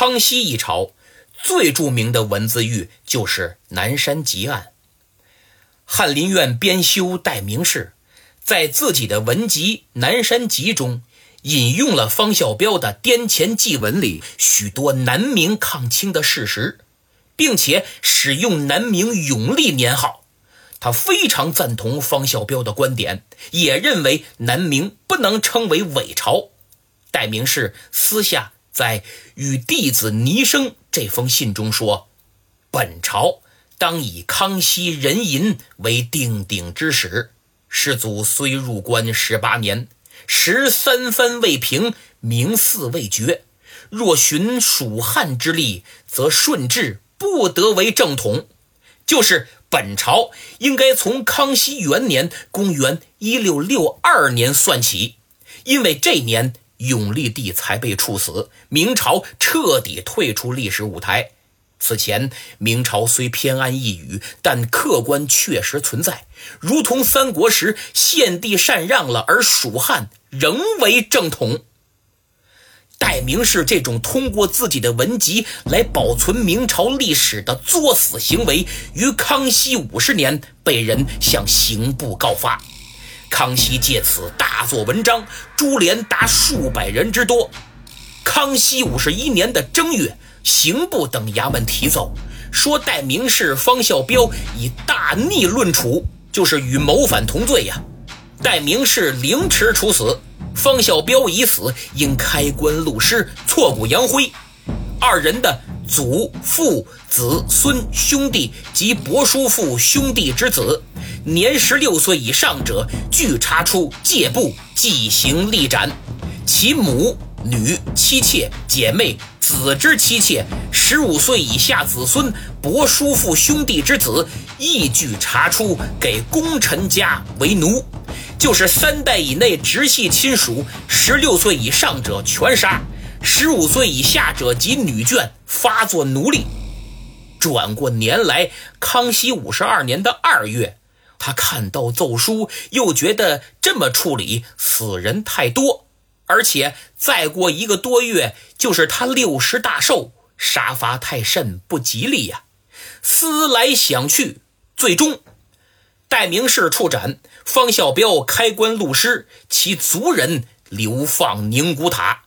康熙一朝最著名的文字狱就是南山集案。翰林院编修戴名士在自己的文集《南山集》中引用了方孝标的滇黔祭文里许多南明抗清的事实，并且使用南明永历年号。他非常赞同方孝标的观点，也认为南明不能称为伪朝。戴名士私下在与弟子倪生这封信中说：“本朝。”当以康熙壬寅为定鼎之始。世祖虽入关十八年，时三藩未平，名嗣未绝。若循蜀汉之力，则顺治不得为正统。就是本朝应该从康熙元年（公元一六六二年）算起，因为这年永历帝才被处死，明朝彻底退出历史舞台。此前，明朝虽偏安一隅，但客观确实存在，如同三国时献帝禅让了，而蜀汉仍为正统。戴名士这种通过自己的文集来保存明朝历史的作死行为，于康熙五十年被人向刑部告发，康熙借此大做文章，株连达数百人之多。康熙五十一年的正月。刑部等衙门提奏，说戴名士方孝标以大逆论处，就是与谋反同罪呀。戴名士凌迟处死，方孝标已死，应开棺录尸，挫骨扬灰。二人的祖父、子孙、兄弟及伯叔父兄弟之子，年十六岁以上者，俱查出戒部，即行立斩。其母。女、妻妾、姐妹、子之妻妾，十五岁以下子孙、伯叔父兄弟之子，亦据查出给功臣家为奴，就是三代以内直系亲属，十六岁以上者全杀，十五岁以下者及女眷发作奴隶。转过年来，康熙五十二年的二月，他看到奏书，又觉得这么处理死人太多。而且再过一个多月，就是他六十大寿，杀伐太甚，不吉利呀。思来想去，最终戴名士处斩，方孝标开棺录尸，其族人流放宁古塔。